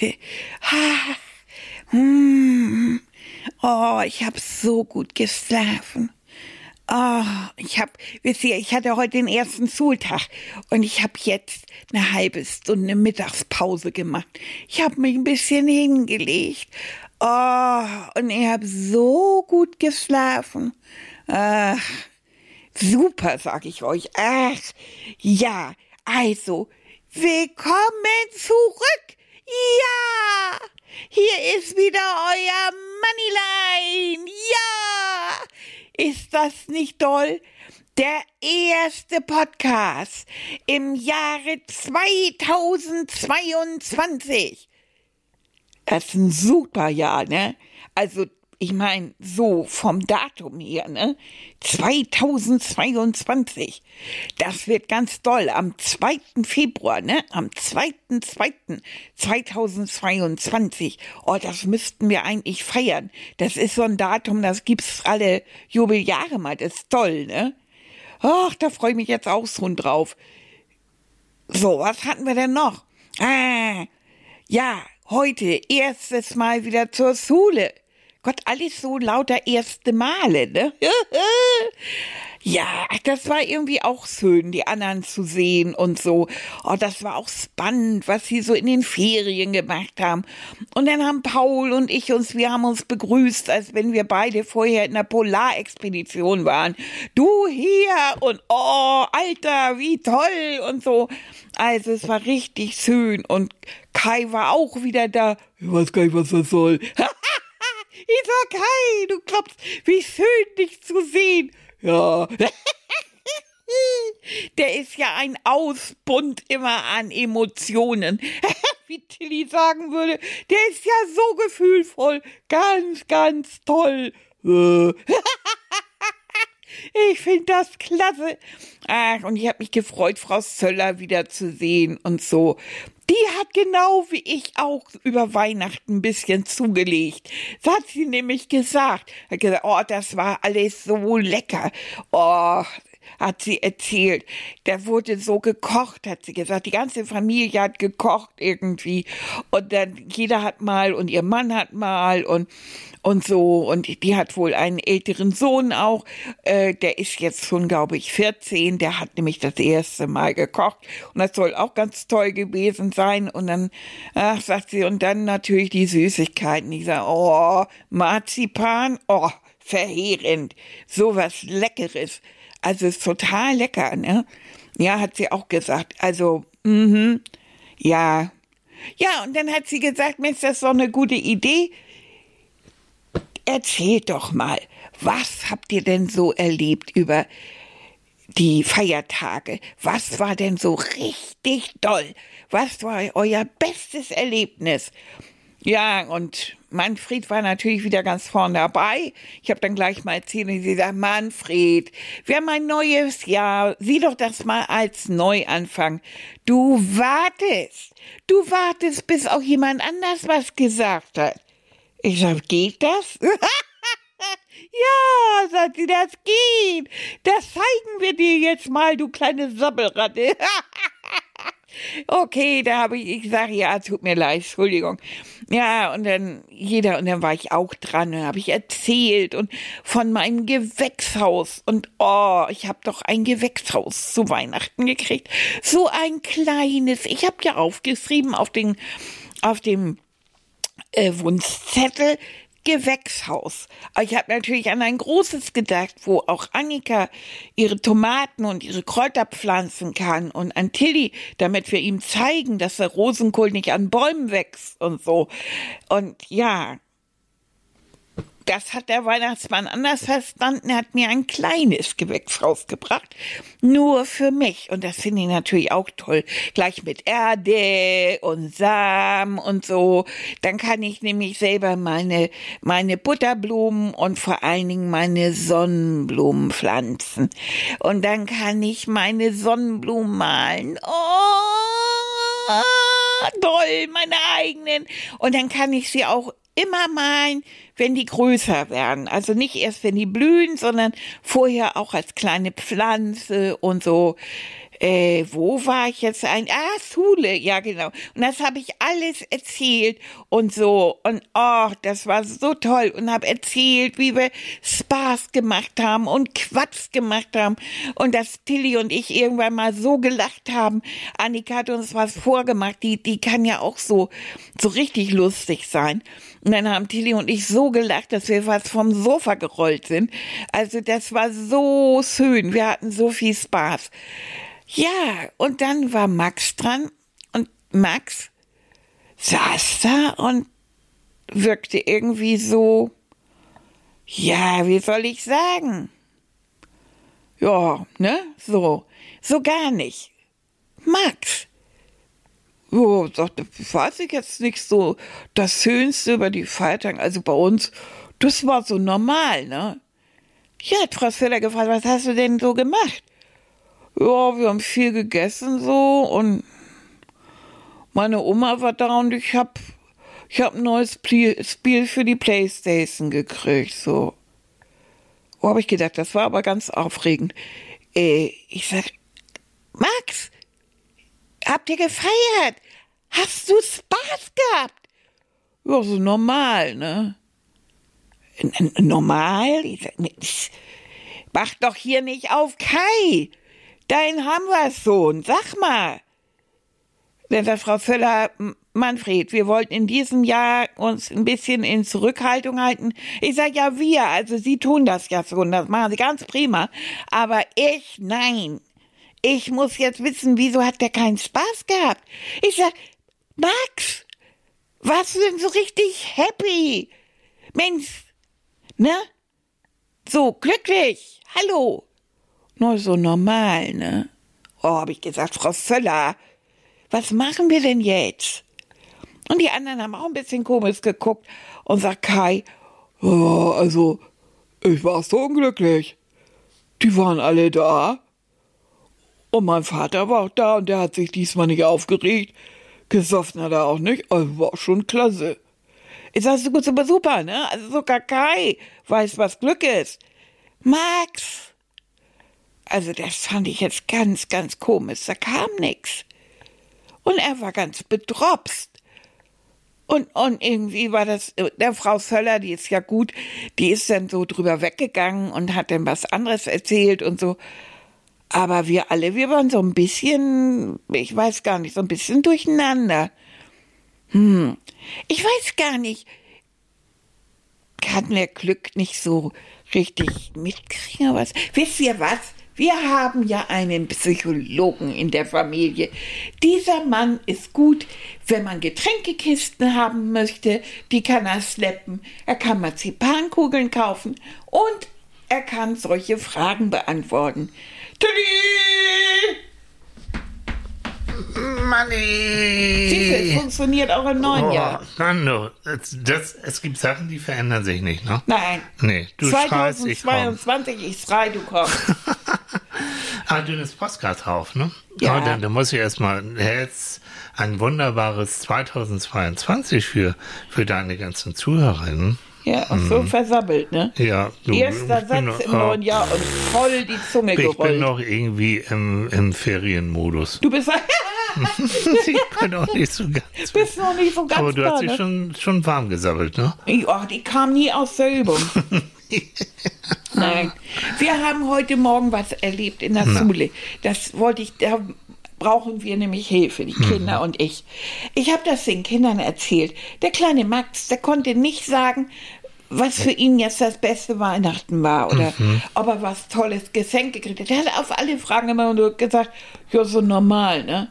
Leute. Ha, hm. Oh, ich habe so gut geschlafen. Oh, ich habe, wisst ihr, ich hatte heute den ersten Schultag und ich habe jetzt eine halbe Stunde Mittagspause gemacht. Ich habe mich ein bisschen hingelegt. Oh, und ich habe so gut geschlafen. Ach, super, sag ich euch. Ach, ja, also, willkommen zurück. Ja, hier ist wieder euer Moneyline. Ja, ist das nicht toll? Der erste Podcast im Jahre 2022. Das ist ein super Jahr, ne? Also ich meine, so vom Datum her, ne? 2022. Das wird ganz toll. Am 2. Februar, ne? Am 2.2.2022. Oh, das müssten wir eigentlich feiern. Das ist so ein Datum, das gibt's alle Jubeljahre mal. Das ist toll, ne? Ach, da freue ich mich jetzt auch schon drauf. So, was hatten wir denn noch? Ah, ja, heute erstes Mal wieder zur Schule. Gott, alles so lauter erste Male, ne? ja, das war irgendwie auch schön, die anderen zu sehen und so. Oh, das war auch spannend, was sie so in den Ferien gemacht haben. Und dann haben Paul und ich uns, wir haben uns begrüßt, als wenn wir beide vorher in der Polarexpedition waren. Du hier und oh, Alter, wie toll und so. Also es war richtig schön und Kai war auch wieder da. Ich weiß gar nicht, was das soll. Ich sag, hi, du glaubst, wie schön dich zu sehen. Ja. Der ist ja ein Ausbund immer an Emotionen. Wie Tilly sagen würde, der ist ja so gefühlvoll. Ganz, ganz toll. Ich finde das klasse. Ach, und ich habe mich gefreut, Frau Söller wiederzusehen und so. Die hat genau wie ich auch über Weihnachten ein bisschen zugelegt. Das hat sie nämlich gesagt. Hat gesagt, oh, das war alles so lecker. Oh, hat sie erzählt. Da wurde so gekocht, hat sie gesagt. Die ganze Familie hat gekocht irgendwie. Und dann jeder hat mal und ihr Mann hat mal und und so. Und die hat wohl einen älteren Sohn auch. Äh, der ist jetzt schon, glaube ich, 14. Der hat nämlich das erste Mal gekocht. Und das soll auch ganz toll gewesen sein. Und dann, ach, sagt sie, und dann natürlich die Süßigkeiten. Ich sage, oh, Marzipan, oh, verheerend. Sowas Leckeres. Also ist total lecker, ne? Ja, hat sie auch gesagt. Also, mhm, ja. Ja, und dann hat sie gesagt, ist das so eine gute Idee. Erzählt doch mal, was habt ihr denn so erlebt über die Feiertage? Was war denn so richtig toll? Was war euer bestes Erlebnis? Ja, und Manfred war natürlich wieder ganz vorne dabei. Ich habe dann gleich mal erzählt und sie sagt, Manfred, wir haben ein neues Jahr. Sieh doch das mal als Neuanfang. Du wartest. Du wartest, bis auch jemand anders was gesagt hat. Ich sag, geht das? ja, sagt sie, das geht. Das zeigen wir dir jetzt mal, du kleine Sabbelratte. okay, da habe ich, ich sage, ja, tut mir leid, Entschuldigung. Ja, und dann jeder, und dann war ich auch dran und habe ich erzählt und von meinem Gewächshaus. Und oh, ich habe doch ein Gewächshaus zu Weihnachten gekriegt. So ein kleines. Ich habe ja aufgeschrieben auf den, auf dem äh, Wunschzettel Gewächshaus. Ich habe natürlich an ein großes gedacht, wo auch Annika ihre Tomaten und ihre Kräuter pflanzen kann und an Tilly, damit wir ihm zeigen, dass der Rosenkohl nicht an Bäumen wächst und so. Und ja, das hat der Weihnachtsmann anders verstanden. Er hat mir ein kleines Gewächs rausgebracht. Nur für mich. Und das finde ich natürlich auch toll. Gleich mit Erde und Samen und so. Dann kann ich nämlich selber meine, meine Butterblumen und vor allen Dingen meine Sonnenblumen pflanzen. Und dann kann ich meine Sonnenblumen malen. Oh! toll, meine eigenen. Und dann kann ich sie auch immer malen, wenn die größer werden. Also nicht erst, wenn die blühen, sondern vorher auch als kleine Pflanze und so äh, wo war ich jetzt ein? Ah, Schule, ja genau. Und das habe ich alles erzählt und so. Und oh, das war so toll. Und habe erzählt, wie wir Spaß gemacht haben und Quatsch gemacht haben. Und dass Tilly und ich irgendwann mal so gelacht haben. Annika hat uns was vorgemacht. Die, die kann ja auch so, so richtig lustig sein. Und dann haben Tilly und ich so gelacht, dass wir fast vom Sofa gerollt sind. Also das war so schön. Wir hatten so viel Spaß. Ja, und dann war Max dran und Max saß da und wirkte irgendwie so, ja, wie soll ich sagen? Ja, ne, so, so gar nicht. Max, sagte, weiß ich jetzt nicht so das Schönste über die Feiertage, also bei uns, das war so normal, ne? Ja, hat Frau Feller gefragt, was hast du denn so gemacht? Ja, wir haben viel gegessen so und meine Oma war da und ich hab, ich hab ein neues Spiel für die Playstation gekriegt, so. Wo hab ich gedacht, das war aber ganz aufregend. Äh, ich sag, Max, habt ihr gefeiert? Hast du Spaß gehabt? Ja, so normal, ne? N normal? Ich mach doch hier nicht auf Kai. Dein Hammersohn, sag mal. Denn sagt Frau Völler, Manfred, wir wollten in diesem Jahr uns ein bisschen in Zurückhaltung halten. Ich sag ja wir, also Sie tun das ja schon, das machen Sie ganz prima. Aber ich, nein. Ich muss jetzt wissen, wieso hat der keinen Spaß gehabt? Ich sag, Max, warst du denn so richtig happy? Mensch, ne? So glücklich. Hallo. Nur so normal, ne? Oh, hab ich gesagt, Frau Völler, was machen wir denn jetzt? Und die anderen haben auch ein bisschen komisch geguckt und sagt Kai, oh, also, ich war so unglücklich. Die waren alle da. Und mein Vater war auch da und der hat sich diesmal nicht aufgeregt. Gesoffen hat er auch nicht, also war schon klasse. Ich sag, super, super, ne? Also sogar Kai weiß, was Glück ist. Max, also das fand ich jetzt ganz, ganz komisch. Da kam nix. Und er war ganz bedropst. Und, und irgendwie war das, der Frau Völler, die ist ja gut, die ist dann so drüber weggegangen und hat dann was anderes erzählt und so. Aber wir alle, wir waren so ein bisschen, ich weiß gar nicht, so ein bisschen durcheinander. Hm, ich weiß gar nicht, kann der Glück nicht so richtig mitkriegen, was? Wisst ihr was? Wir haben ja einen Psychologen in der Familie. Dieser Mann ist gut, wenn man Getränkekisten haben möchte, die kann er schleppen. Er kann Marzipankugeln kaufen und er kann solche Fragen beantworten. Tüdi! Money! Siehst du, es funktioniert auch im neuen oh, Jahr. Nando, das, das, es gibt Sachen, die verändern sich nicht, ne? Nein. Nee, du schreist, ich. 2022, ich schrei, du kommst. ah, dünnes Postkart drauf, ne? Ja. Oh, dann, dann muss ich erstmal jetzt ein wunderbares 2022 für, für deine ganzen Zuhörerinnen. Ja, auch so versammelt, ne? Ja, du, Erster ich bin Satz noch- im neuen Jahr und voll die Zunge Ich bin gerollt. noch irgendwie im, im Ferienmodus. Du bist, ich bin auch nicht so ganz. bist noch nicht so ganz Aber du da, hast dich ne? schon, schon warm gesammelt, ne? Oh, die kam nie aus der Übung. Nein. Wir haben heute Morgen was erlebt in der Schule. Das wollte ich, da brauchen wir nämlich Hilfe, die Kinder und ich. Ich habe das den Kindern erzählt. Der kleine Max, der konnte nicht sagen, was für ihn jetzt das beste Weihnachten war oder ob er was tolles Geschenk gekriegt hat. Er hat auf alle Fragen immer nur gesagt, ja, so normal, ne?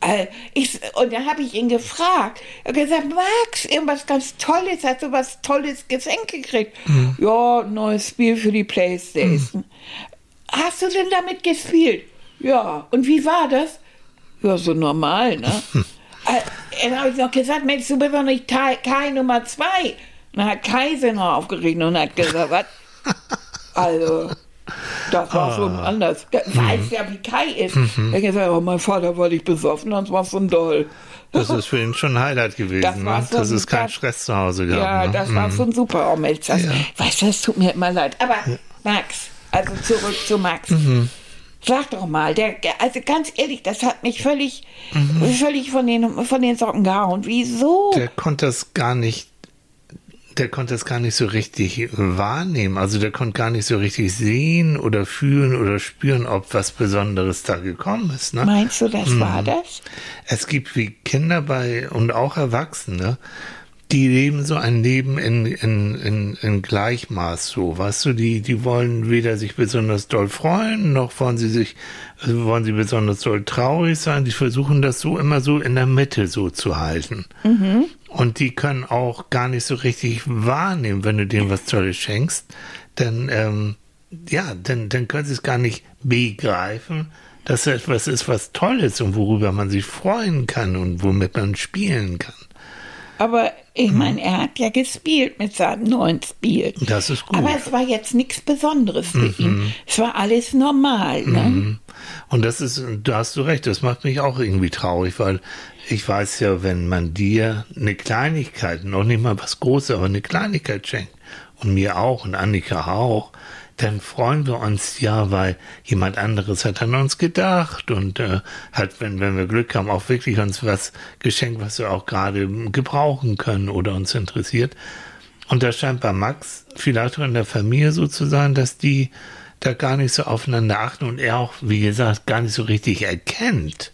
Äh, Ich, und dann habe ich ihn gefragt. Er hat gesagt, Max, irgendwas ganz Tolles, hast du was Tolles Geschenk gekriegt? Ja, ein neues Spiel für die Playstation. Hast du denn damit gespielt? Ja. Und wie war das? Ja, so normal, ne? äh, dann habe ich noch gesagt, Mensch, du bist doch nicht Kai, Kai Nummer zwei. Dann hat Kai sich noch aufgeregt und hat gesagt, was? Also, das war schon anders. Der weiß ja, wie Kai ist. Er hat gesagt, oh, mein Vater war nicht besoffen, das war so doll. Das ist für ihn schon ein Highlight gewesen, Das ne? so dass es super. keinen Stress zu Hause gab. Ja, ne? das war schon super, oh Mensch. Das, Ja. Weißt du, das tut mir immer leid. Aber Max, also zurück zu Max. Mhm. Sag doch mal, der, also ganz ehrlich, das hat mich völlig, Mhm. völlig von den, von den Socken gehauen. Wieso? der konnte das gar nicht, der konnte das gar nicht so richtig wahrnehmen. Also der konnte gar nicht so richtig sehen oder fühlen oder spüren, ob was Besonderes da gekommen ist. Ne? Meinst du, das war Mhm. das? Es gibt wie Kinder bei und auch Erwachsene, die leben so ein Leben in, in, in, in Gleichmaß so, weißt du, die, die wollen weder sich besonders doll freuen, noch wollen sie sich, also wollen sie besonders doll traurig sein, die versuchen das so immer so in der Mitte so zu halten. Und die können auch gar nicht so richtig wahrnehmen, wenn du denen was Tolles schenkst, dann, ähm, ja, dann, dann können sie es gar nicht begreifen, dass es etwas ist, was toll ist und worüber man sich freuen kann und womit man spielen kann. Aber ich Mhm. meine, er hat ja gespielt mit seinem neuen Spiel. Das ist gut. Aber es war jetzt nichts Besonderes für Mhm. ihn. Es war alles normal. Ne? Und das ist, da hast du recht, das macht mich auch irgendwie traurig, weil ich weiß ja, wenn man dir eine Kleinigkeit, noch nicht mal was Großes, aber eine Kleinigkeit schenkt und mir auch und Annika auch, dann freuen wir uns ja, weil jemand anderes hat an uns gedacht und äh, hat, wenn, wenn wir Glück haben, auch wirklich uns was geschenkt, was wir auch gerade gebrauchen können oder uns interessiert. Und das scheint bei Max vielleicht auch in der Familie so zu sein, dass die da gar nicht so aufeinander achten und er auch, wie gesagt, gar nicht so richtig erkennt,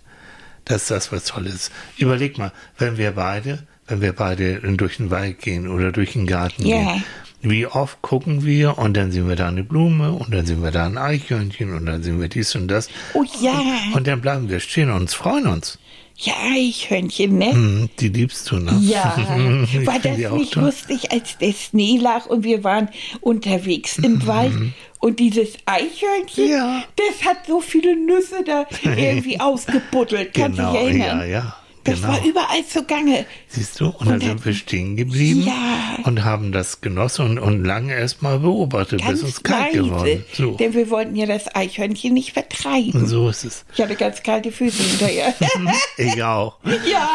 dass das was Tolles ist. Überleg mal, wenn wir beide, wenn wir beide durch den Wald gehen oder durch den Garten Ja. gehen, wie oft gucken wir und dann sehen wir da eine Blume und dann sehen wir da ein Eichhörnchen und dann sehen wir dies und das. Oh ja, Und dann bleiben wir stehen und freuen uns. ja, Eichhörnchen, ne? Hm, Die liebst du, ne? Ja, war das nicht toll. lustig, als der Schnee lag und wir waren unterwegs Mhm. im Wald und dieses Eichhörnchen, Ja. das hat so viele Nüsse da irgendwie ausgebuddelt, kannst du Genau, dich erinnern? ja, ja. Das genau. war überall zugange. Siehst du? Und dann Und sind wir stehen geblieben Ja. und haben das genossen und, und lange erst mal beobachtet, bis Ganz uns kalt leise, geworden. So. denn wir wollten ja das Eichhörnchen nicht vertreiben. Und so ist es. Ich hatte ganz kalte Füße hinterher. Ich auch. ja.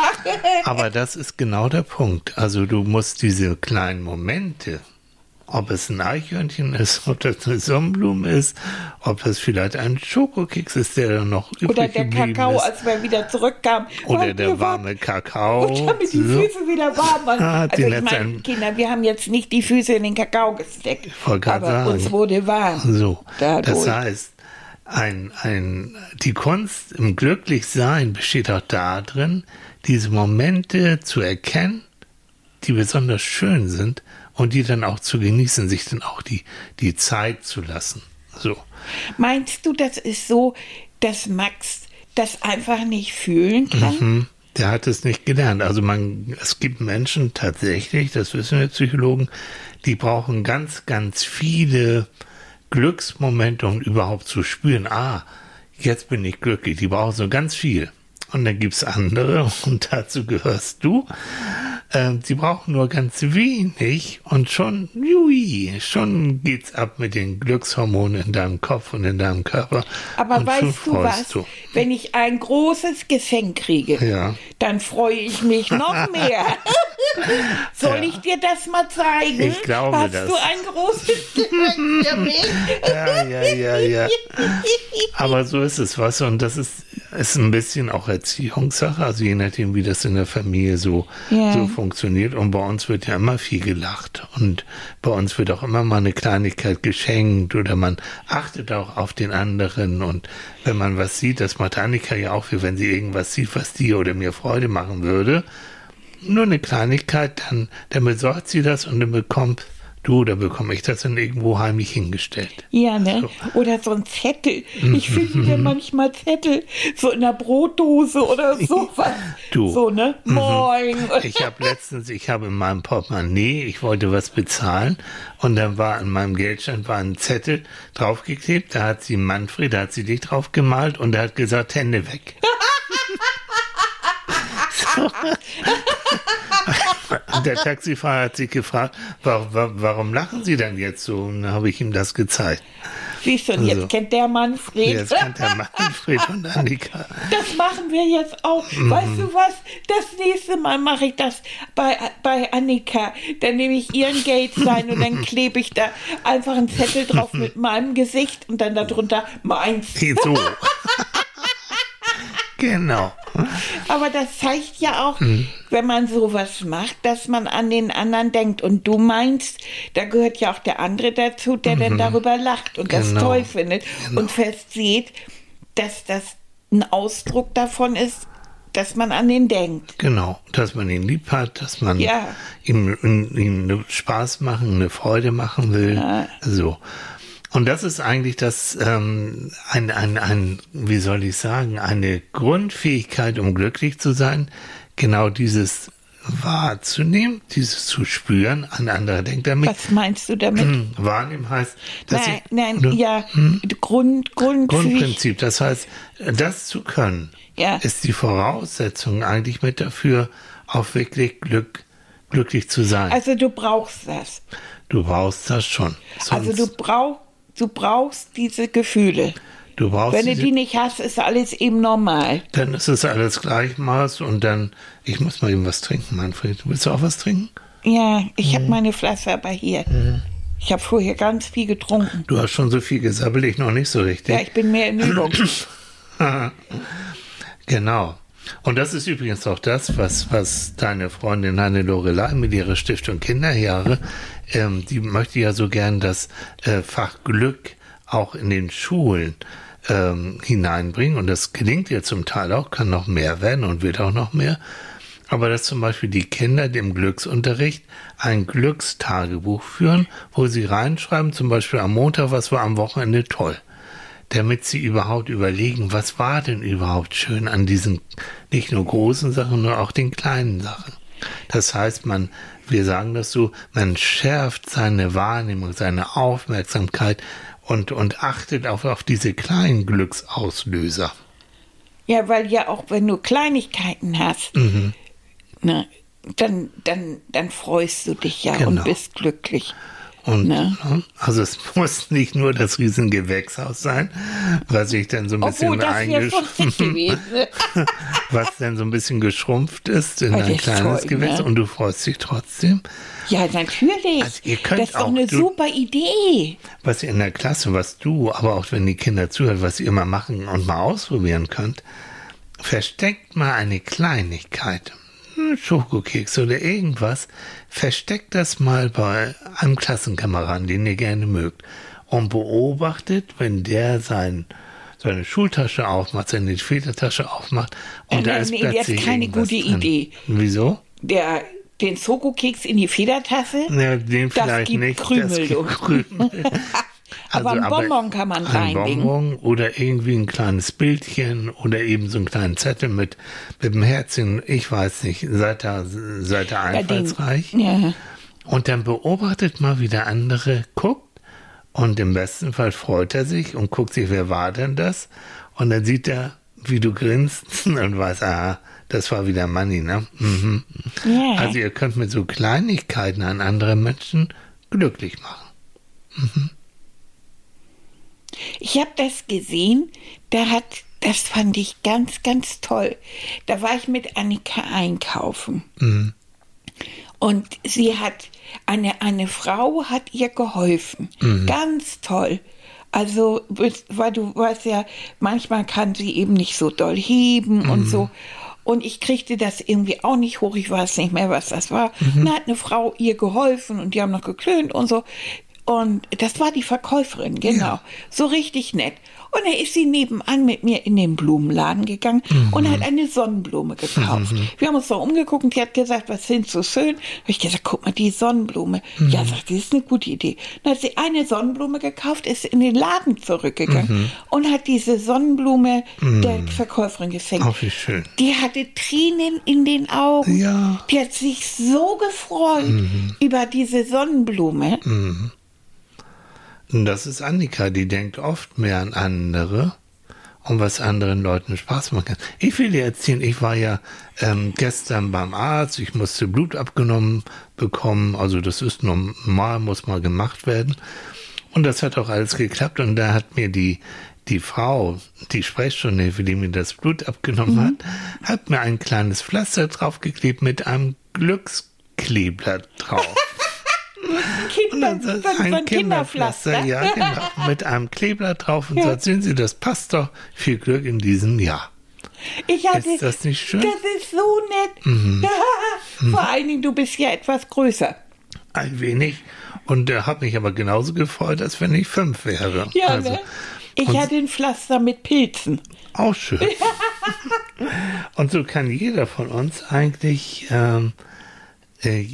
Aber das ist genau der Punkt. Also du musst diese kleinen Momente, ob es ein Eichhörnchen ist, ob das eine Sonnenblume ist, ob das vielleicht ein Schokokeks ist, der dann noch übrig Oder der Kakao, ist. als wir wieder zurückkamen. Oder der warme warm. Kakao. Und damit die So. Füße wieder warm waren. Ah, also ich meine, ein- Kinder, wir haben jetzt nicht die Füße in den Kakao gesteckt. Aber sagen. uns wurde warm. So, Dadurch. das heißt, ein, ein, die Kunst im Glücklichsein besteht auch darin, diese Momente zu erkennen, die besonders schön sind und die dann auch zu genießen, sich dann auch die, die Zeit zu lassen. So. Meinst du, das ist so, dass Max das einfach nicht fühlen kann? Hm, Der hat es nicht gelernt. Also man, es gibt Menschen tatsächlich, das wissen wir Psychologen, die brauchen ganz, ganz viele Glücksmomente, um überhaupt zu spüren, ah, jetzt bin ich glücklich. Die brauchen so ganz viel. Und dann gibt's andere, und dazu gehörst du, ähm, die brauchen nur ganz wenig und schon, jui, schon geht's ab mit den Glückshormonen in deinem Kopf und in deinem Körper. Aber und weißt du was? du. Wenn ich ein großes Geschenk kriege, Ja. dann freue ich mich noch mehr. Soll Ja. ich dir das mal zeigen? Ich glaube Hast das. du ein großes Geschenk für mich? Ja, ja, ja, ja. Aber so ist es, was und das ist, ist ein bisschen auch Erziehungssache, also je nachdem, wie das in der Familie so, Ja. so funktioniert. Und bei uns wird ja immer viel gelacht und bei uns wird auch immer mal eine Kleinigkeit geschenkt oder man achtet auch auf den anderen und wenn man was sieht, das macht Annika ja auch, wie wenn sie irgendwas sieht, was dir oder mir Freude machen würde, nur eine Kleinigkeit, dann, dann besorgt sie das und dann bekommt Du, da bekomme ich das dann irgendwo heimlich hingestellt. Ja, ne? Oder so ein Zettel. Ich finde ja manchmal Zettel so in der Brotdose oder sowas. Du. So, ne? Moin. Ich habe letztens, ich habe in meinem Portemonnaie, ich wollte was bezahlen und dann war an meinem Geldschein war ein Zettel draufgeklebt, da hat sie Manfred, da hat sie dich drauf gemalt und er hat gesagt, Hände weg. So. Der Taxifahrer hat sich gefragt, warum, warum lachen Sie denn jetzt so? Und dann habe ich ihm das gezeigt. Siehst du, und Also. jetzt kennt der Manfred. Jetzt kennt der Manfred und Annika. Das machen wir jetzt auch. Weißt du was? Das nächste Mal mache ich das bei, bei Annika. Dann nehme ich ihren Geldschein und dann klebe ich da einfach einen Zettel drauf mit meinem Gesicht und dann darunter meins. So. genau. Aber das zeigt ja auch, wenn man sowas macht, dass man an den anderen denkt. Und du meinst, da gehört ja auch der andere dazu, der dann darüber lacht und das Genau. toll findet und fest sieht, dass das ein Ausdruck davon ist, dass man an den denkt. Genau, dass man ihn lieb hat, dass man Ja. ihm, ihm, ihm Spaß machen, eine Freude machen will. So. Und das ist eigentlich das, ähm, ein, ein, ein, wie soll ich sagen, eine Grundfähigkeit, um glücklich zu sein, genau dieses wahrzunehmen, dieses zu spüren, ein anderer denkt damit. Was meinst du damit? Wahrnehmen heißt, dass Nein, ich, nein, Du- ja, Grund, Grund, Grundprinzip. Das heißt, das zu können, Ja. ist die Voraussetzung eigentlich mit dafür, auch wirklich Glück, glücklich zu sein. Also du brauchst das. du brauchst das schon. Also du brauchst, du brauchst diese Gefühle. du brauchst Wenn du die nicht hast, ist alles eben normal. dann ist es alles Gleichmaß und dann, ich muss mal eben was trinken, Manfred. Willst du auch was trinken? Ja, ich Mhm. habe meine Flasche aber hier. Ich habe vorher ganz viel getrunken. Du hast schon so viel gesabbelt, ich noch nicht so richtig. Ja, ich bin mehr in Übung. Genau. Und das ist übrigens auch das, was, was deine Freundin Hanne Lorelei mit ihrer Stiftung Kinderjahre, ähm, die möchte ja so gern das äh, Fach Glück auch in den Schulen ähm, hineinbringen. Und das gelingt ihr zum Teil auch, kann noch mehr werden und wird auch noch mehr. Aber dass zum Beispiel die Kinder dem Glücksunterricht ein Glückstagebuch führen, wo sie reinschreiben, zum Beispiel am Montag, was war am Wochenende toll damit sie überhaupt überlegen, was war denn überhaupt schön an diesen nicht nur großen Sachen, sondern auch den kleinen Sachen. Das heißt, man, wir sagen das so, man schärft seine Wahrnehmung, seine Aufmerksamkeit und, und achtet auf, auf diese kleinen Glücksauslöser. Ja, weil ja auch wenn du Kleinigkeiten hast, Mhm. ne, dann, dann, dann freust du dich ja Genau. und bist glücklich. Und Ne? ne, also es muss nicht nur das riesen Gewächshaus sein, was ich dann so ein bisschen Obwohl, das wäre schon eingesch- schick gewesen. was dann so ein bisschen geschrumpft ist in das ein kleines toll, Gewächs ne? und du freust dich trotzdem. ja, natürlich. Also ihr könnt das ist doch auch- eine du- super Idee. was ihr in der Klasse, was du, aber auch wenn die Kinder zuhören, was ihr immer machen und mal ausprobieren könnt, versteckt mal eine Kleinigkeit, ein Schokokeks oder irgendwas, versteckt das mal bei einem Klassenkameraden, den ihr gerne mögt und beobachtet, wenn der sein seine Schultasche aufmacht, seine Federtasche aufmacht und Äh, da ist nee, das ist plötzlich keine gute drin. Idee. Wieso? Der, den Schokokeks in die Federtasse. Ja, den Das vielleicht gibt nicht. Krümel, das gibt du. Krümel. Aber ein Bonbon kann man ein reinlegen. Bonbon oder irgendwie ein kleines Bildchen oder eben so einen kleinen Zettel mit, mit einem Herzchen. Ich weiß nicht. Seid da, seid da Ja, den- einfallsreich. Ja. Und dann beobachtet mal, wie der andere guckt. Und im besten Fall freut er sich und guckt sich, wer war denn das? Und dann sieht er, wie du grinst und weiß, ah, das war wieder Manni, ne? Mhm. Ja. Also ihr könnt mit so Kleinigkeiten an andere Menschen glücklich machen. Ich habe das gesehen, da hat, das fand ich ganz, ganz toll. Da war ich mit Annika einkaufen. Und sie hat, eine, eine Frau hat ihr geholfen. Ganz toll. Also, weil du weißt ja, manchmal kann sie eben nicht so doll heben und so. Und ich kriegte das irgendwie auch nicht hoch. Ich weiß nicht mehr, was das war. Dann hat eine Frau ihr geholfen und die haben noch geklönt und so. Und das war die Verkäuferin, genau. So richtig nett. Und da ist sie nebenan mit mir in den Blumenladen gegangen und hat eine Sonnenblume gekauft. Wir haben uns so umgeguckt und die hat gesagt, was sind so schön? Hab ich gesagt, guck mal, die Sonnenblume. Ja, sagt sie, das ist eine gute Idee. Dann hat sie eine Sonnenblume gekauft, ist in den Laden zurückgegangen und hat diese Sonnenblume der Verkäuferin geschenkt. Ach, wie schön. Die hatte Tränen in den Augen. Ja. Die hat sich so gefreut über diese Sonnenblume. Und das ist Annika, die denkt oft mehr an andere und was anderen Leuten Spaß machen kann. Ich will dir erzählen, ich war ja ähm, gestern beim Arzt, ich musste Blut abgenommen bekommen, also das ist normal, muss mal gemacht werden. Und das hat auch alles geklappt und da hat mir die, die Frau, die Sprechstundenhilfe, die mir das Blut abgenommen hat, hat mir ein kleines Pflaster draufgeklebt mit einem Glückskleeblatt drauf. Kinder, so ein Kinderpflaster. Ja, genau. Mit einem Kleeblatt drauf und sagt, sehen Sie, das passt doch. Viel Glück in diesem Jahr. Ich hatte, Ist das nicht schön? Das ist so nett. Vor allen Dingen, du bist ja etwas größer. Ein wenig. Und er hat mich aber genauso gefreut, als wenn ich fünf wäre. Ja, also, ne? Ich hatte ein Pflaster mit Pilzen. Auch schön. und so kann jeder von uns eigentlich ähm, äh,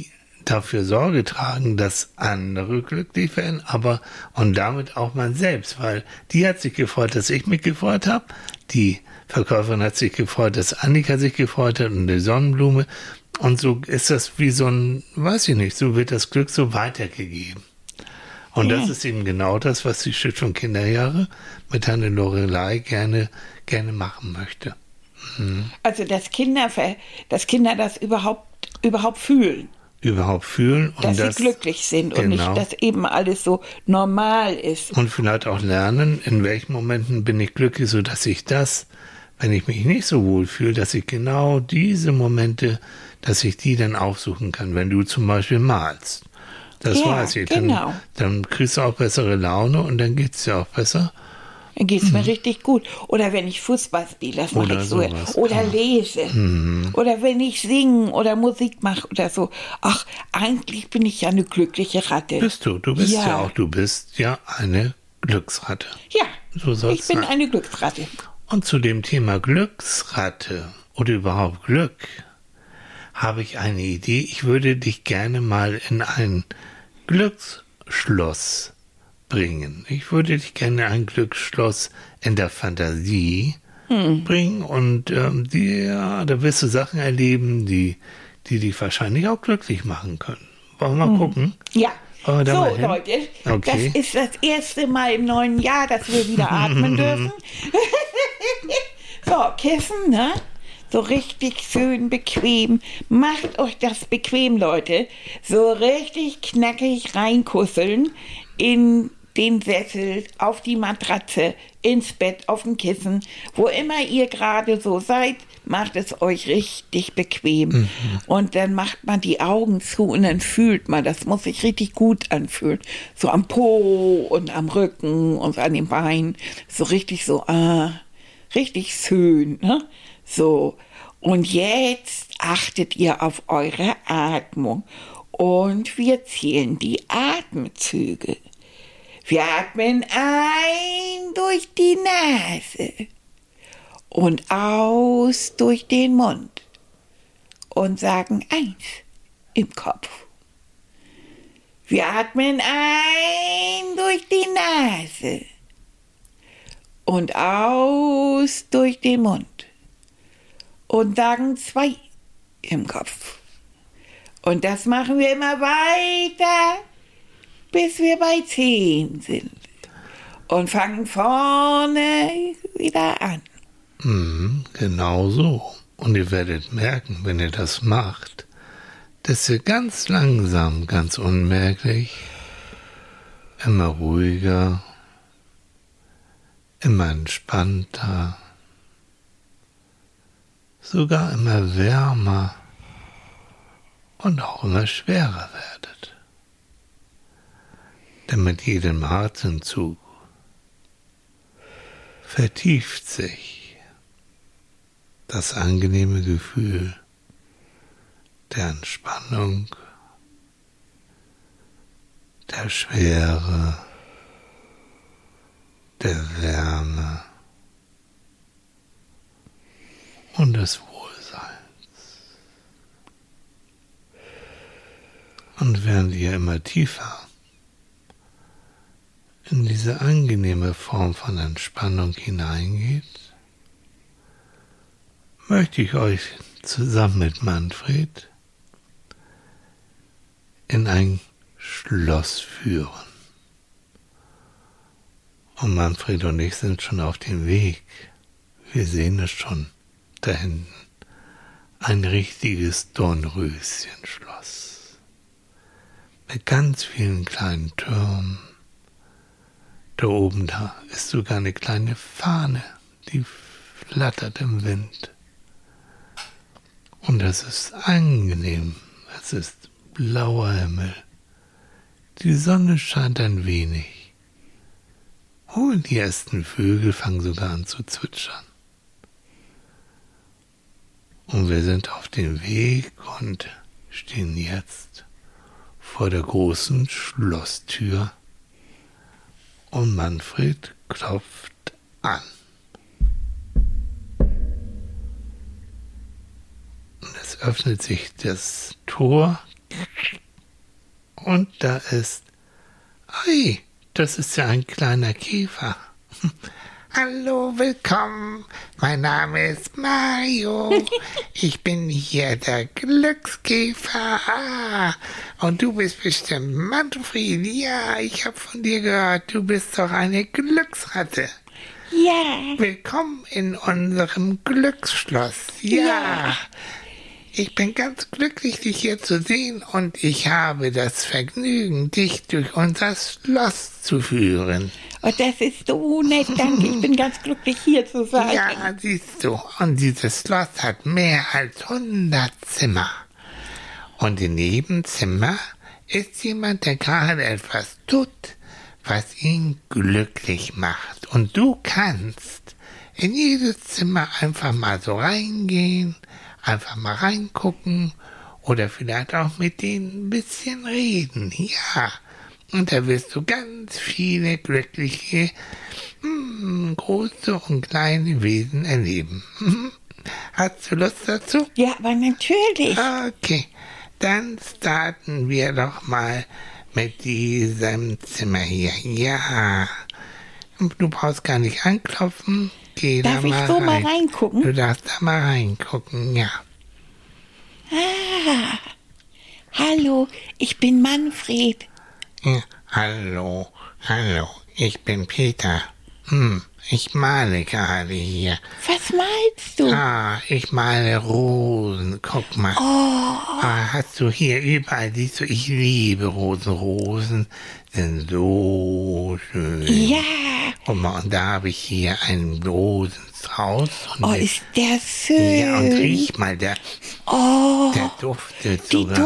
dafür Sorge tragen, dass andere glücklich werden, aber und damit auch man selbst, weil die hat sich gefreut, dass ich mich gefreut habe, die Verkäuferin hat sich gefreut, dass Annika sich gefreut hat und die Sonnenblume und so ist das wie so ein, weiß ich nicht, so wird das Glück so weitergegeben. Und das ist eben genau das, was die Stiftung Kinderjahre mit Hanne Lorelei gerne, gerne machen möchte. Also, dass Kinder, dass Kinder das überhaupt, überhaupt fühlen. Überhaupt fühlen und Dass das, sie glücklich sind und genau. nicht, dass eben alles so normal ist. und vielleicht auch lernen, in welchen Momenten bin ich glücklich, so dass ich das, wenn ich mich nicht so wohl fühle, dass ich genau diese Momente, dass ich die dann aufsuchen kann, wenn du zum Beispiel malst. Das Ja, weiß ich. Dann, genau. dann kriegst du auch bessere Laune und dann geht's dir auch besser. Dann geht's mir richtig gut. Oder wenn ich Fußball spiele, das mache Mhm. Oder ich so. sowas, Oder klar. Mhm. lese. Oder wenn ich singe oder Musik mache oder so. Ach, eigentlich bin ich ja eine glückliche Ratte. Bist du, du bist ja, Ja. auch, du bist ja eine Glücksratte. Ja, So ich bin sein. eine Glücksratte. Und zu dem Thema Glücksratte oder überhaupt Glück habe ich eine Idee. Ich würde dich gerne mal in ein Glücksschloss bringen. Ich würde dich gerne in ein Glücksschloss in der Fantasie bringen und ähm, die, ja, da wirst du Sachen erleben, die, die dich wahrscheinlich auch glücklich machen können. Wollen wir mal gucken? Ja. Da so? Leute, Okay. das ist das erste Mal im neuen Jahr, dass wir wieder atmen dürfen. so, Kissen, ne? So richtig schön bequem. Macht euch das bequem, Leute. So richtig knackig reinkusseln in den Sessel, auf die Matratze, ins Bett, auf dem Kissen, wo immer ihr gerade so seid, macht es euch richtig bequem. Und dann macht man die Augen zu und dann fühlt man, das muss sich richtig gut anfühlen. So am Po und am Rücken und an den Beinen. So richtig so, ah, richtig schön, ne? So. Und jetzt achtet ihr auf eure Atmung. Und wir zählen die Atemzüge. Wir atmen ein durch die Nase und aus durch den Mund und sagen eins im Kopf. Wir atmen ein durch die Nase und aus durch den Mund und sagen zwei im Kopf. Und das machen wir immer weiter, bis wir bei zehn sind. Und fangen vorne wieder an. Mhm, genau so. Und ihr werdet merken, wenn ihr das macht, dass ihr ganz langsam, ganz unmerklich, immer ruhiger, immer entspannter, sogar immer wärmer und auch immer schwerer werdet. Denn mit jedem Atemzug vertieft sich das angenehme Gefühl der Entspannung, der Schwere, der Wärme und des Wohlseins. Und während ihr immer tiefer in diese angenehme Form von Entspannung hineingeht, möchte ich euch zusammen mit Manfred in ein Schloss führen. Und Manfred und ich sind schon auf dem Weg. Wir sehen es schon da hinten. Ein richtiges Dornröschenschloss. Mit ganz vielen kleinen Türmen. Da oben da ist sogar eine kleine Fahne, die flattert im Wind. Und es ist angenehm. Es ist blauer Himmel. Die Sonne scheint ein wenig. Oh, die ersten Vögel fangen sogar an zu zwitschern. Und wir sind auf dem Weg und stehen jetzt vor der großen Schlosstür. Und Manfred klopft an. Und es öffnet sich das Tor und da ist, ei, das ist ja ein kleiner Käfer. Hallo, willkommen. Mein Name ist Mario. Ich bin hier der Glückskäfer. Ah, und du bist bestimmt Manfred. Ja, ich habe von dir gehört, du bist doch eine Glücksratte. Ja. Willkommen in unserem Glücksschloss. Ja. Ja. Ich bin ganz glücklich, dich hier zu sehen und ich habe das Vergnügen, dich durch unser Schloss zu führen. Oh, das ist so nett, danke. Ich bin ganz glücklich, hier zu sein. Ja, siehst du, und dieses Schloss hat mehr als 100 Zimmer. Und in jedem Zimmer ist jemand, der gerade etwas tut, was ihn glücklich macht. Und du kannst in jedes Zimmer einfach mal so reingehen, einfach mal reingucken oder vielleicht auch mit denen ein bisschen reden. Ja, und da wirst du ganz viele glückliche, hm, große und kleine Wesen erleben. Hm? Hast du Lust dazu? Ja, aber natürlich. Okay, dann starten wir doch mal mit diesem Zimmer hier. Ja, du brauchst gar nicht anklopfen. Geh Darf da ich so rein. mal reingucken? Du darfst da mal reingucken, ja. Ah. Hallo, ich bin Manfred. ja. Hallo, hallo, ich bin Peter. Hm, ich male gerade hier. Was malst du? Ah, ich male Rosen. Guck mal. Oh, Ah, hast du hier überall, siehst du, ich liebe Rosen. Rosen sind so schön. ja. Mal, und da habe ich hier einen Rosenstrauß. Und Oh, ist der schön. ja, und riech mal, der, oh, der duftet die sogar. Hm.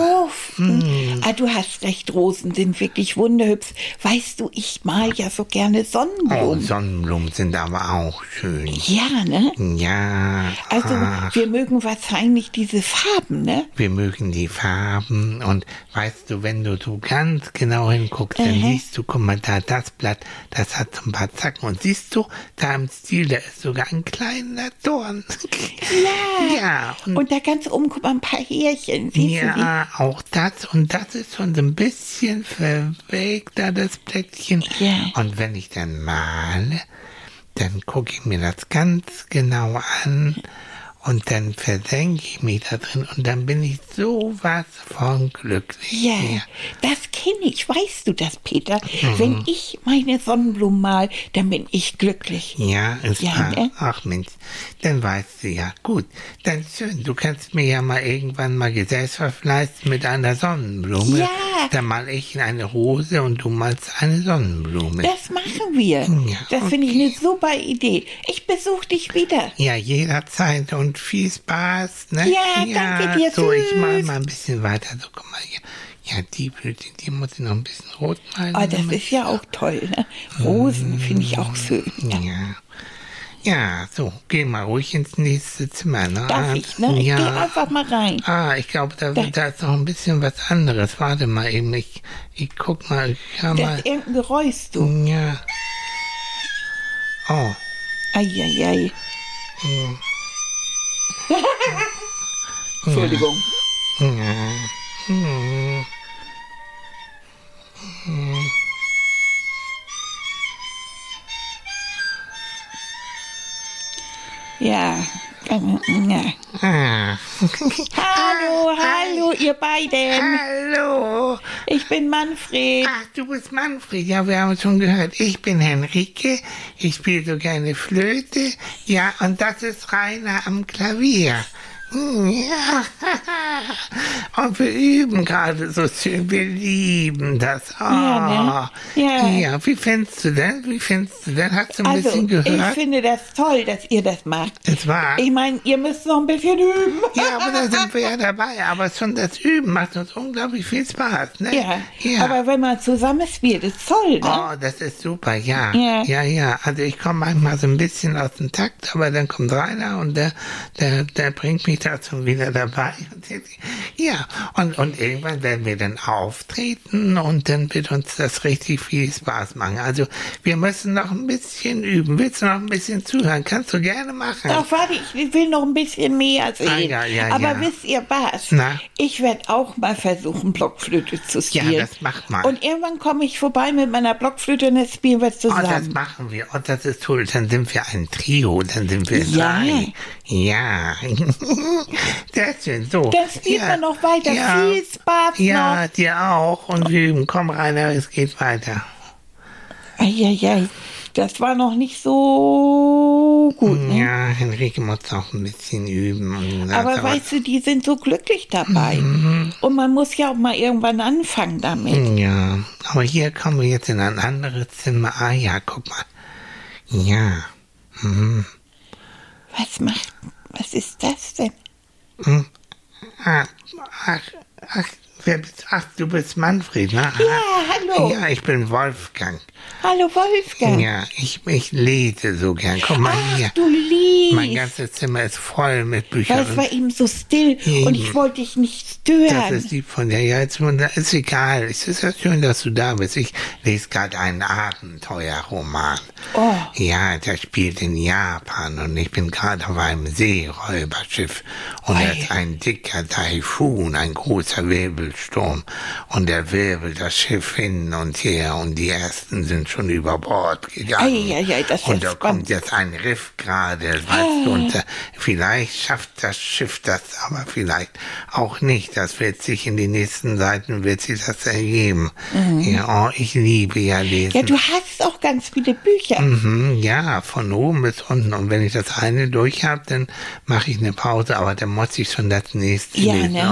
duften. Ah, du hast recht, Rosen sind wirklich wunderhübsch. Weißt du, ich mal ja so gerne Oh, Sonnenblumen. Sonnenblumen sind aber auch schön. ja, ne? Ja. Also, ach. wir mögen wahrscheinlich diese Farben, ne? Wir mögen die Farben und weißt du, wenn du so ganz genau hinguckst, dann siehst du, guck mal da, das Blatt, das hat so ein paar Zacken und siehst du, da im Stil, da ist sogar ein kleiner Dorn. Ja. Ja, und, Und da ganz oben, guck mal, ein paar Härchen. Siehst du die? ja, auch das und das ist schon so ein bisschen verwelkt, da das Blättchen. Ja. Und wenn ich dann male, dann gucke ich mir das ganz genau an und dann versenke ich mich da drin und dann bin ich sowas von glücklich. Ja, das kenne ich. Weißt du das, Peter? Wenn ich meine Sonnenblumen mal, dann bin ich glücklich. Ja, ist Ja, wahr. ne? Ach Mensch, dann weißt du ja. Gut, dann schön. Du kannst mir ja mal irgendwann mal Gesellschaft leisten mit einer Sonnenblume. Ja. Dann mal ich eine Rose und du malst eine Sonnenblume. Das machen wir. Ja, das finde ich eine super Idee. Ich besuche dich wieder. ja, jederzeit und viel Spaß, ne? Ja, danke dir, So, ich tschüss. mal mal ein bisschen weiter. So, guck mal hier. Ja, die Blüte, die muss ich noch ein bisschen rot malen. Oh, das ist ja auch toll. Ne? Rosen finde ich auch schön. Ja. Ja. Ja, so, geh mal ruhig ins nächste Zimmer. Ne? Darf ich, ne? Ich ja. geh einfach mal rein. Ah, ich glaube, da, Da- da ist noch ein bisschen was anderes. Warte mal eben, ich, ich guck mal, ich hör mal. ist irgendein Geräusch, du. Ja. Oh, Eieiei. Entschuldigung. Ja. ähm, ja. Ah. Hallo, hallo, ihr beiden. Hallo. Ich bin Manfred. Ach, du bist Manfred. Ja, wir haben es schon gehört. Ich bin Henrike. Ich spiele so gerne Flöte. Ja, und das ist Rainer am Klavier. Ja. Und wir üben gerade so schön. Wir lieben das. Oh. Ja, ne? Ja. Ja, wie findest du denn? Wie findest du denn? Hast du ein Also, bisschen ich gehört? finde das toll, dass ihr das macht. Es war. Ich meine, ihr müsst noch ein bisschen üben. Ja, aber da sind wir ja dabei. Aber schon das Üben macht uns unglaublich viel Spaß, ne? Ja, ja. aber wenn man zusammen spielt, ist toll, ne? Oh, das ist super, ja. Ja. Ja, ja. Also ich komme manchmal so ein bisschen aus dem Takt, aber dann kommt Rainer und der, der, der bringt mich da schon wieder dabei. Jetzt- Ja, und, und irgendwann werden wir dann auftreten und dann wird uns das richtig viel Spaß machen. Also wir müssen noch ein bisschen üben. Willst du noch ein bisschen zuhören? Kannst du gerne machen. Doch, warte, ich will noch ein bisschen mehr sehen. Ah, ja, ja, Aber ja. wisst ihr was? Na? Ich werde auch mal versuchen, Blockflöte zu Ja, spielen. das macht mal. Und irgendwann komme ich vorbei mit meiner Blockflöte und dann spielen wir Oh, das zusammen. machen wir. Und das ist toll. Dann sind wir ein Trio. Dann sind wir Ja. drei. Ja. Sehr schön. So. Dann spielt ja. man noch weiter. Ja. Viel Spaß Ja, noch. dir auch. Und wir üben. Komm, Rainer, es geht weiter. Eieiei, das war noch nicht so gut, ne? Ja, Henrike muss noch ein bisschen üben. Das Aber weißt du, die sind so glücklich dabei. Und man muss ja auch mal irgendwann anfangen damit. Ja, aber hier kommen wir jetzt in ein anderes Zimmer. Ah ja, guck mal. Ja. Was macht, was ist das denn? Ah, ach, ach, wer bist, ach, du bist Manfred, ne? Ja, hallo. Ja, ich bin Wolfgang. Hallo Wolfgang. Ja, ich, ich lese so gern. Guck mal hier. Ach, du liest. Mein ganzes Zimmer ist voll mit Büchern. Weil es war eben so still und ich wollte dich nicht Das stören. ist lieb von dir. Ja, jetzt, ist egal. Es ist ja schön, dass du da bist. Ich lese gerade einen Abenteuerroman. Oh. Ja, der spielt in Japan und ich bin gerade auf einem Seeräuberschiff. Und da ist ein dicker Taifun, ein großer Wirbelsturm. Und der wirbelt das Schiff hin und her und die ersten sind schon über Bord gegangen. Ei, ei, ei, das und da kommt jetzt ein Riff gerade, weißt du, und äh, vielleicht schafft das Schiff das, aber vielleicht auch nicht. Das wird sich in den nächsten Seiten wird sich das ergeben. Ja, oh, ich liebe ja lesen. Mhm. ja, du hast auch ganz viele Bücher. Mhm, ja, von oben bis unten. Und wenn ich das eine durch habe, dann mache ich eine Pause, aber dann muss ich schon das nächste Ja, lesen. ne?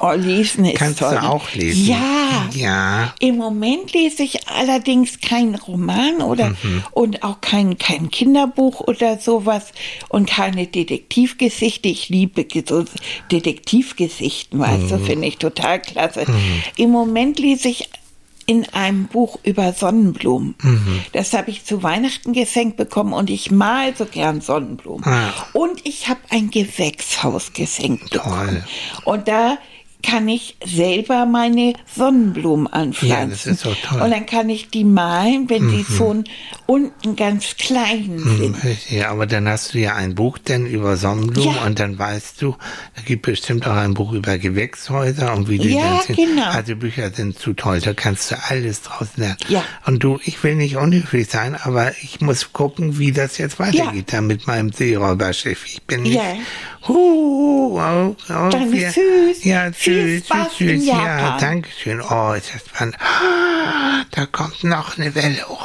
Oh. Oh, lesen ist Kannst du auch lesen? Ja. Ja. Im Moment lese ich allerdings keinen Roman oder Mhm. und auch kein, kein Kinderbuch oder sowas und keine Detektivgeschichte. Ich liebe so Detektivgeschichten, weißt Mhm. du, finde ich total klasse. Im Moment lese ich in einem Buch über Sonnenblumen. Mhm. Das habe ich zu Weihnachten geschenkt bekommen und ich mal so gern Sonnenblumen. Ah. Und ich habe ein Gewächshaus geschenkt Toll. bekommen. Und da kann ich selber meine Sonnenblumen anpflanzen. Ja, das ist so toll. Mhm. Und dann kann ich die malen, wenn sie schon unten ganz klein sind. Ja, aber dann hast du ja ein Buch denn über Sonnenblumen Ja. und dann weißt du, da gibt bestimmt auch ein Buch über Gewächshäuser und wie die Ja, sind. genau. Also Bücher sind zu toll, da kannst du alles draus lernen. Ja. Und du, ich will nicht unhöflich sein, aber ich muss gucken, wie das jetzt weitergeht da mit meinem Seeräuberschiff. Ich bin nicht. Huh, oh, oh, Dann wir- tschüss. Ja, tschüss, in tschüss. Ja, danke schön. Oh, ist das spannend. Ah, Da kommt noch eine Welle. Oh.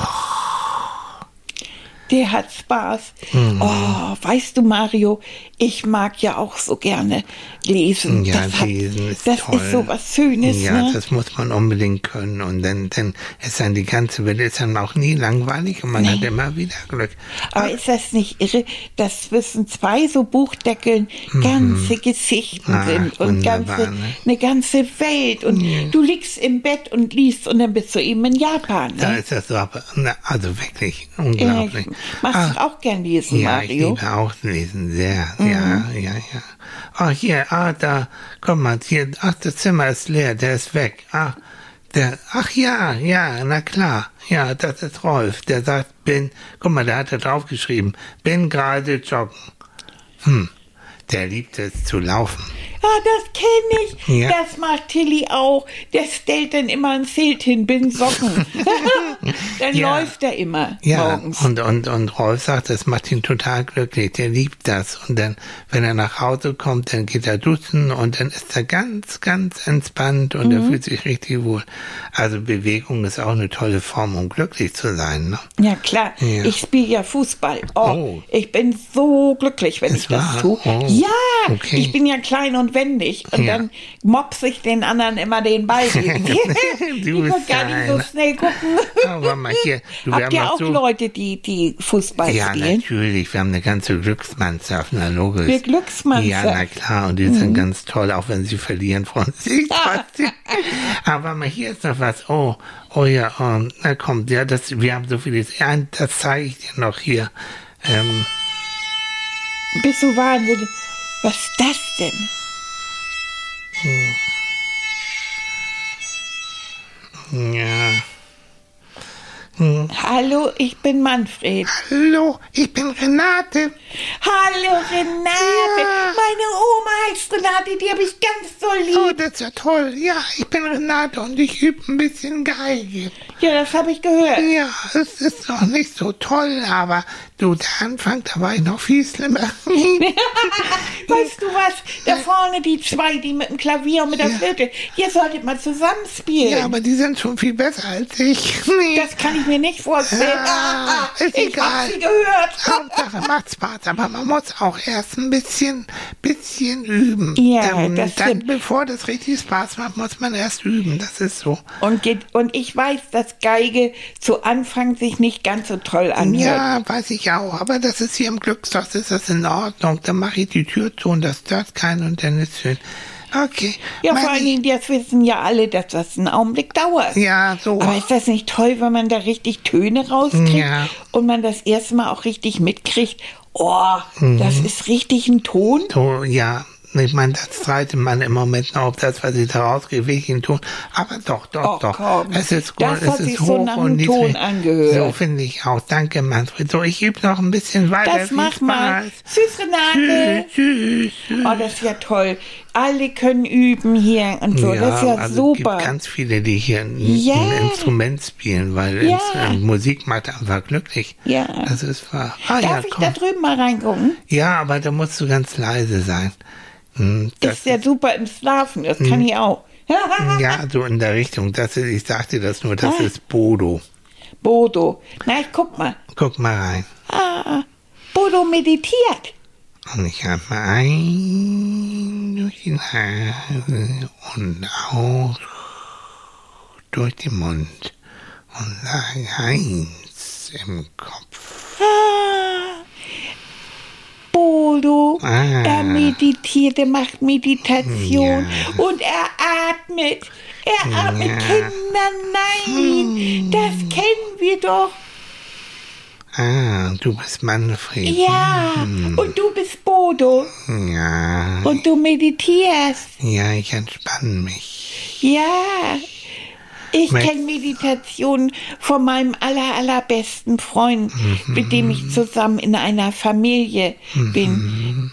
Der hat Spaß. Mhm. Oh, weißt du, Mario, ich mag ja auch so gerne lesen. Ja, das hat, lesen ist das toll. ist so was Schönes, Ja, ne? das muss man unbedingt können. Und dann, dann ist dann die ganze Welt ist dann auch nie langweilig und man hat immer wieder Glück. Aber ist das nicht irre, dass zwischen zwei so Buchdeckeln ganze Geschichten Ah, sind und ganze, ne? eine ganze Welt und du liegst im Bett und liest und dann bist du eben in Japan. Da Ne? ist das so, na, also wirklich unglaublich. Machst du auch gern lesen, ja, ich Mario? liebe auch lesen, sehr, ja, ja, ja. Oh, hier, ah, da, komm mal, hier, ach, das Zimmer ist leer, der ist weg. Ah, der, ach ja, ja, na klar, ja, das ist Rolf, der sagt, bin, guck mal, der hat da draufgeschrieben, bin gerade joggen. Hm, der liebt es zu laufen. Ah, das kenne ich. Ja. Das macht Tilly auch. Der stellt dann immer ein Zelt hin, bin Socken. dann Ja. läuft er immer Ja, morgens. und, und, und Rolf sagt, das macht ihn total glücklich, der liebt das. Und dann, wenn er nach Hause kommt, dann geht er duschen und dann ist er ganz, ganz entspannt und Mhm. er fühlt sich richtig wohl. Also Bewegung ist auch eine tolle Form, um glücklich zu sein. Ne? Ja, klar. Ja. Ich spiele ja Fußball. Oh, Oh. ich bin so glücklich, wenn Ist ich das wahr? tue. Oh. Ja, Okay. ich bin ja klein und wendig. Und Ja. dann mops ich den anderen immer den Ball gegen. Du will bist gar nicht so schnell gucken. Aber mal hier, du, wir Habt haben ihr auch so, Leute, die, die Fußball Ja, spielen? natürlich. Wir haben eine ganze Glücksmannschaft, na logisch. Wir Glücksmannschaft. Ja, na klar. Und die sind ganz toll, auch wenn sie verlieren, freuen sich trotzdem. Aber mal hier ist noch was. Oh, oh ja, oh, na komm, ja, das, wir haben so vieles. Ja, das zeige ich dir noch hier. Ähm, Bist du wahnsinnig? Was ist das denn? Ja. Hallo, ich bin Manfred. Hallo, ich bin Renate. Hallo, Renate. Ja. Meine Oma heißt Renate, die habe ich ganz so Oh, lieb. das ist ja toll. Ja, ich bin Renate und ich übe ein bisschen Geige. Ja, das habe ich gehört. Ja, es ist noch nicht so toll, aber du, der Anfang, da war ich noch viel schlimmer. Weißt du was? Da vorne die zwei, die mit dem Klavier und mit der Ja. Flöte. Ihr solltet mal zusammenspielen. Ja, aber die sind schon viel besser als ich. das kann ich mir nicht vorstellen. Ja, Ah, ah, ist ich egal. hab sie gehört. Hauptsache macht Spaß, aber man muss auch erst ein bisschen, bisschen üben. Ja, dann, das dann, stimmt. bevor das richtig Spaß macht, muss man erst üben. Das ist so. Und, geht, und ich weiß, dass Geige zu Anfang sich nicht ganz so toll anhört. Ja, weiß ich auch. Aber das ist hier im Glückshaus, ist das in Ordnung. Dann mache ich die Tür zu und das stört keinen und dann ist schön. Okay. Ja, vor Meine- allen Dingen, das wissen ja alle, dass das einen Augenblick dauert. Ja, so. Aber ist das nicht toll, wenn man da richtig Töne rauskriegt Ja. und man das erste Mal auch richtig mitkriegt? Oh, Mhm. das ist richtig ein Ton. So, ja. Ich meine, das streitet man im Moment noch, ob das, was ich da ein Ton. Aber doch, doch, Oh, doch. komm. Es ist gut, Das es hat ist sich so hoch nach und. Ton angehört. So finde ich auch. Danke, Manfred. So, ich übe noch ein bisschen weiter. Das mach mal. Tschüss, Renate. Tschüss, tschüss. Oh, das ist ja toll. Alle können üben hier und so. das ist ja also super. Es gibt ganz viele, die hier ein, Ja. ein Instrument spielen, weil Ja. Ins- äh, Musik macht einfach glücklich. Ja. Das ist wahr. Ah, Darf ja, ich komm. da drüben mal reingucken? ja, aber da musst du ganz leise sein. Hm, Das ist ja super im Schlafen. Das kann ich auch. Ja, so in der Richtung. Das ist, ich sagte das nur, das Ah. ist Bodo. Bodo. Na, ich guck mal. Guck mal rein. Ah, Bodo meditiert. Und ich atme ein durch die Nase und aus durch den Mund und sage eins im Kopf. Ah, Bodo, Ah. er meditiert, er macht Meditation Ja. und er atmet. Er atmet Ja. Kinder, nein, das kennen wir doch. Ah, du bist Manfred. Ja, und du bist Bodo Ja, und du meditierst. ja, ich entspanne mich. Ja, ich kenne Meditation von meinem aller, allerbesten Freund, mit dem ich zusammen in einer Familie bin.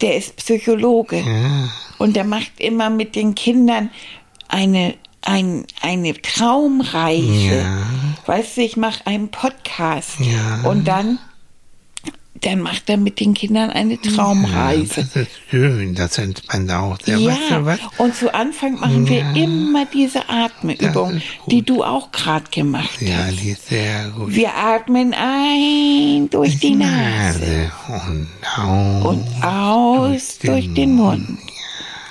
Der ist Psychologe Ja, und der macht immer mit den Kindern eine, ein, eine Traumreise. Ja. Weißt du, ich mache einen Podcast Ja. und dann, dann macht er mit den Kindern eine Traumreise. das ist schön, das entspannt auch sehr. Ja, Weißt du was? und zu Anfang machen wir immer diese Atmeübung, die du auch gerade gemacht Ja, hast. die ist sehr gut. Wir atmen ein durch die Nase und aus. und aus durch den Mund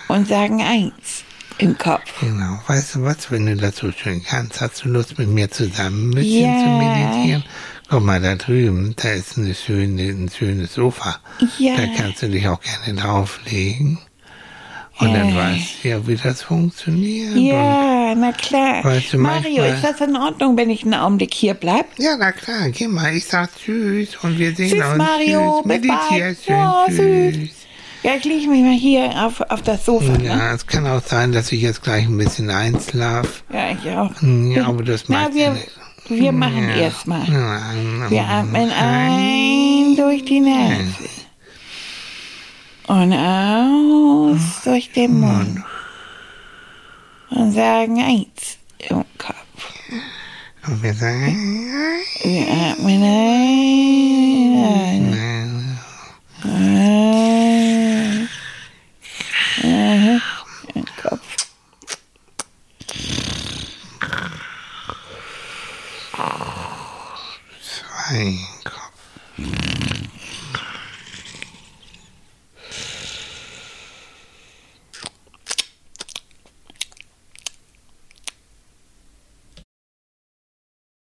und sagen eins im Kopf. Genau, weißt du was, wenn du das so schön kannst, hast du Lust mit mir zusammen ein bisschen Ja. zu meditieren? Guck mal, da drüben, da ist eine schöne, ein schönes Sofa. Ja. Da kannst du dich auch gerne drauflegen. Und dann weißt du ja, wie das funktioniert. Ja, na klar. Weißt du, Mario, manchmal- ist das in Ordnung, wenn ich einen Augenblick hier bleib? Ja, na klar, geh mal. Ich sag Tschüss und wir sehen Tschüss, uns. Mario. Tschüss. Meditier schön. Ja, Tschüss. Ja, ich lege mich mal hier auf, auf das Sofa. Ne? Ja, es kann auch sein, dass ich jetzt gleich ein bisschen einschlaf. Ja, ich auch. Ja, aber das macht ja wir, nichts. Wir machen ja. erstmal. Wir atmen ein durch die Nase. Und aus durch den hm. Mund. Und sagen eins im Kopf. Und wir sagen. Wir atmen ein. ein.